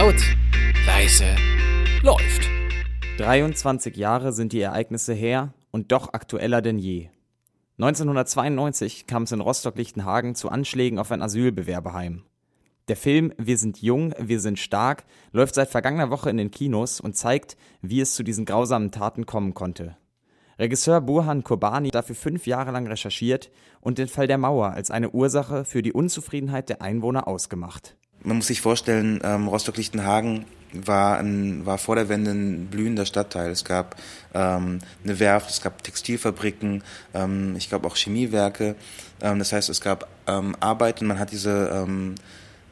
Laut, leise, läuft. 23 Jahre sind die Ereignisse her und doch aktueller denn je. 1992 kam es in Rostock-Lichtenhagen zu Anschlägen auf ein Asylbewerberheim. Der Film Wir sind jung, wir sind stark läuft seit vergangener Woche in den Kinos und zeigt, wie es zu diesen grausamen Taten kommen konnte. Regisseur Burhan Kobani hat dafür fünf Jahre lang recherchiert und den Fall der Mauer als eine Ursache für die Unzufriedenheit der Einwohner ausgemacht. Man muss sich vorstellen, ähm, Rostock-Lichtenhagen war, ein, war vor der Wende ein blühender Stadtteil. Es gab ähm, eine Werft, es gab Textilfabriken, ähm, ich glaube auch Chemiewerke. Ähm, das heißt, es gab ähm, Arbeit und man hat diese ähm,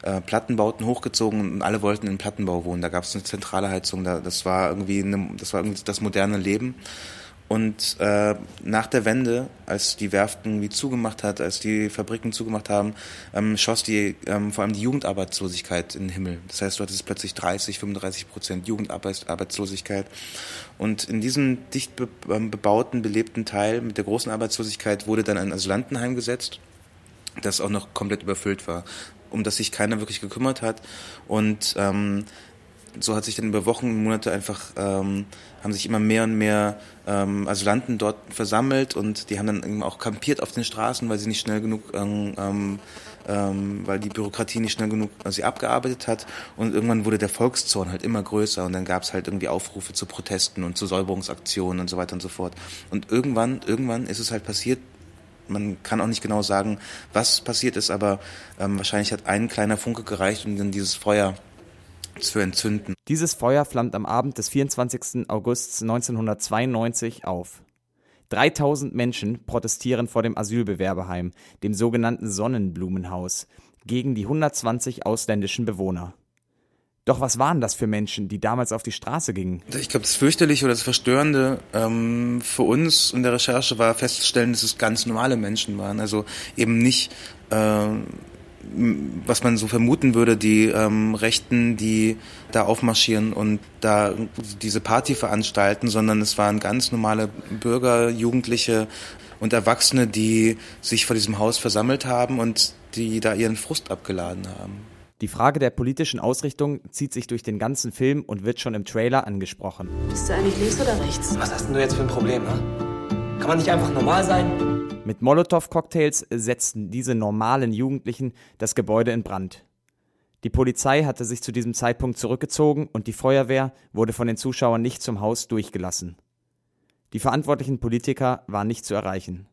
äh, Plattenbauten hochgezogen und alle wollten in Plattenbau wohnen. Da gab es eine zentrale Heizung. Da, das war irgendwie eine, das war irgendwie das moderne Leben. Und äh, nach der Wende, als die Werften wie zugemacht hat, als die Fabriken zugemacht haben, ähm, schoss die ähm, vor allem die Jugendarbeitslosigkeit in den Himmel. Das heißt, du hattest plötzlich 30, 35 Prozent Jugendarbeitslosigkeit. Und in diesem dicht be ähm, bebauten, belebten Teil mit der großen Arbeitslosigkeit wurde dann ein Asylantenheim gesetzt, das auch noch komplett überfüllt war, um das sich keiner wirklich gekümmert hat. Und ähm, so hat sich dann über Wochen und Monate einfach, ähm, haben sich immer mehr und mehr ähm, Asylanten dort versammelt und die haben dann eben auch kampiert auf den Straßen, weil sie nicht schnell genug, ähm, ähm, ähm weil die Bürokratie nicht schnell genug äh, sie abgearbeitet hat und irgendwann wurde der Volkszorn halt immer größer und dann gab es halt irgendwie Aufrufe zu Protesten und zu Säuberungsaktionen und so weiter und so fort. Und irgendwann, irgendwann ist es halt passiert, man kann auch nicht genau sagen, was passiert ist, aber ähm, wahrscheinlich hat ein kleiner Funke gereicht, um dann dieses Feuer zu entzünden. Dieses Feuer flammt am Abend des 24. August 1992 auf. 3000 Menschen protestieren vor dem Asylbewerberheim, dem sogenannten Sonnenblumenhaus, gegen die 120 ausländischen Bewohner. Doch was waren das für Menschen, die damals auf die Straße gingen? Ich glaube, das fürchterliche oder das Verstörende ähm, für uns in der Recherche war festzustellen, dass es ganz normale Menschen waren. Also eben nicht äh, was man so vermuten würde, die ähm, Rechten, die da aufmarschieren und da diese Party veranstalten, sondern es waren ganz normale Bürger, Jugendliche und Erwachsene, die sich vor diesem Haus versammelt haben und die da ihren Frust abgeladen haben. Die Frage der politischen Ausrichtung zieht sich durch den ganzen Film und wird schon im Trailer angesprochen. Bist du eigentlich links oder rechts? Was hast denn du jetzt für ein Problem, ne? Kann man nicht einfach normal sein? Mit Molotow-Cocktails setzten diese normalen Jugendlichen das Gebäude in Brand. Die Polizei hatte sich zu diesem Zeitpunkt zurückgezogen und die Feuerwehr wurde von den Zuschauern nicht zum Haus durchgelassen. Die verantwortlichen Politiker waren nicht zu erreichen.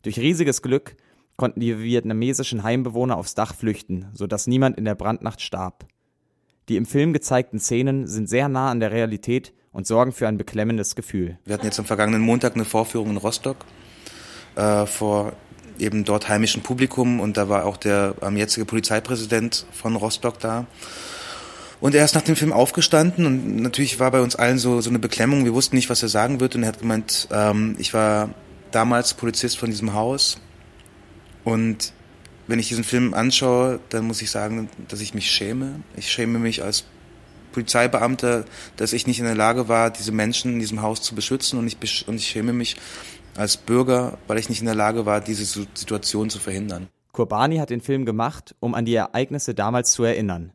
Durch riesiges Glück konnten die vietnamesischen Heimbewohner aufs Dach flüchten, sodass niemand in der Brandnacht starb. Die im Film gezeigten Szenen sind sehr nah an der Realität und sorgen für ein beklemmendes Gefühl. Wir hatten jetzt am vergangenen Montag eine Vorführung in Rostock äh, vor eben dort heimischen Publikum und da war auch der ähm, jetzige Polizeipräsident von Rostock da. Und er ist nach dem Film aufgestanden und natürlich war bei uns allen so, so eine Beklemmung. Wir wussten nicht, was er sagen wird und er hat gemeint, ähm, ich war damals Polizist von diesem Haus und wenn ich diesen Film anschaue, dann muss ich sagen, dass ich mich schäme. Ich schäme mich als Polizeibeamter, dass ich nicht in der Lage war, diese Menschen in diesem Haus zu beschützen und ich, und ich schäme mich als Bürger, weil ich nicht in der Lage war, diese Situation zu verhindern. Kurbani hat den Film gemacht, um an die Ereignisse damals zu erinnern.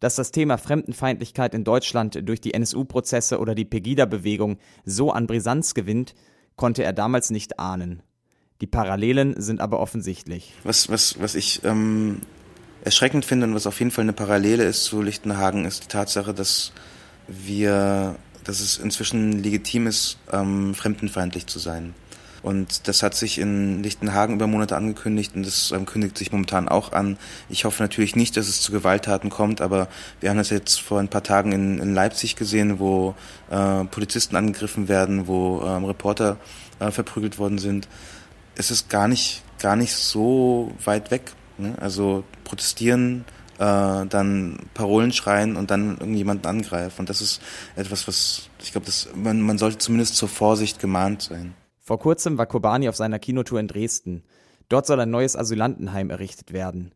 Dass das Thema Fremdenfeindlichkeit in Deutschland durch die NSU-Prozesse oder die Pegida-Bewegung so an Brisanz gewinnt, konnte er damals nicht ahnen. Die Parallelen sind aber offensichtlich. Was, was, was ich ähm, erschreckend finde und was auf jeden Fall eine Parallele ist zu Lichtenhagen, ist die Tatsache, dass wir dass es inzwischen legitim ist, ähm, fremdenfeindlich zu sein. Und das hat sich in Lichtenhagen über Monate angekündigt und das ähm, kündigt sich momentan auch an. Ich hoffe natürlich nicht, dass es zu Gewalttaten kommt, aber wir haben das jetzt vor ein paar Tagen in, in Leipzig gesehen, wo äh, Polizisten angegriffen werden, wo ähm, Reporter äh, verprügelt worden sind. Es ist gar nicht, gar nicht so weit weg. Ne? Also protestieren äh, dann Parolen schreien und dann irgendjemanden angreifen. Und das ist etwas, was ich glaube, man, man sollte zumindest zur Vorsicht gemahnt sein. Vor kurzem war Kobani auf seiner Kinotour in Dresden. Dort soll ein neues Asylantenheim errichtet werden.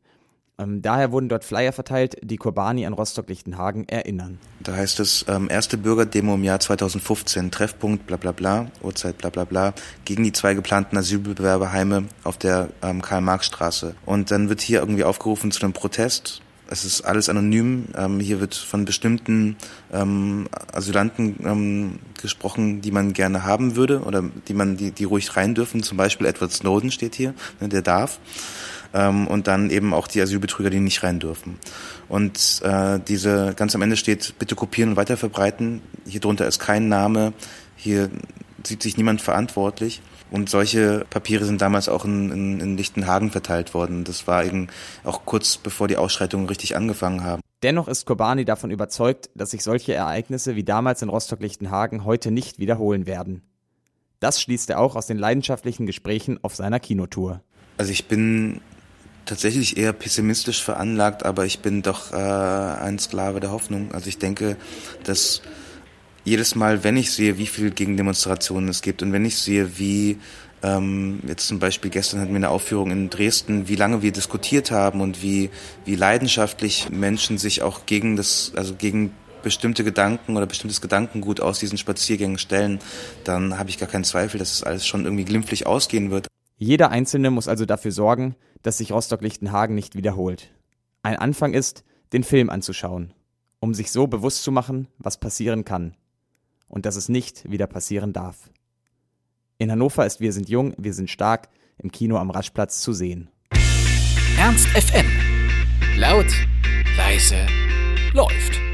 Ähm, daher wurden dort Flyer verteilt, die Kobani an Rostock-Lichtenhagen erinnern. Da heißt es, ähm, erste Bürgerdemo im Jahr 2015, Treffpunkt, bla bla bla, Uhrzeit, bla bla bla, gegen die zwei geplanten Asylbewerberheime auf der ähm, Karl-Marx-Straße. Und dann wird hier irgendwie aufgerufen zu einem Protest es ist alles anonym. Ähm, hier wird von bestimmten ähm, Asylanten ähm, gesprochen, die man gerne haben würde oder die man, die, die ruhig rein dürfen. Zum Beispiel Edward Snowden steht hier, ne, der darf. Ähm, und dann eben auch die Asylbetrüger, die nicht rein dürfen. Und äh, diese ganz am Ende steht, bitte kopieren und weiterverbreiten. Hier drunter ist kein Name. Hier sieht sich niemand verantwortlich. Und solche Papiere sind damals auch in, in, in Lichtenhagen verteilt worden. Das war eben auch kurz bevor die Ausschreitungen richtig angefangen haben. Dennoch ist Kobani davon überzeugt, dass sich solche Ereignisse wie damals in Rostock-Lichtenhagen heute nicht wiederholen werden. Das schließt er auch aus den leidenschaftlichen Gesprächen auf seiner Kinotour. Also ich bin tatsächlich eher pessimistisch veranlagt, aber ich bin doch äh, ein Sklave der Hoffnung. Also ich denke, dass jedes Mal, wenn ich sehe, wie viel Gegendemonstrationen es gibt und wenn ich sehe, wie ähm, jetzt zum Beispiel gestern hatten wir eine Aufführung in Dresden, wie lange wir diskutiert haben und wie, wie leidenschaftlich Menschen sich auch gegen das, also gegen bestimmte Gedanken oder bestimmtes Gedankengut aus diesen Spaziergängen stellen, dann habe ich gar keinen Zweifel, dass es alles schon irgendwie glimpflich ausgehen wird. Jeder Einzelne muss also dafür sorgen, dass sich Rostock-Lichtenhagen nicht wiederholt. Ein Anfang ist, den Film anzuschauen, um sich so bewusst zu machen, was passieren kann und dass es nicht wieder passieren darf. In Hannover ist Wir sind jung, wir sind stark im Kino am Raschplatz zu sehen. Ernst FM. Laut, leise, läuft.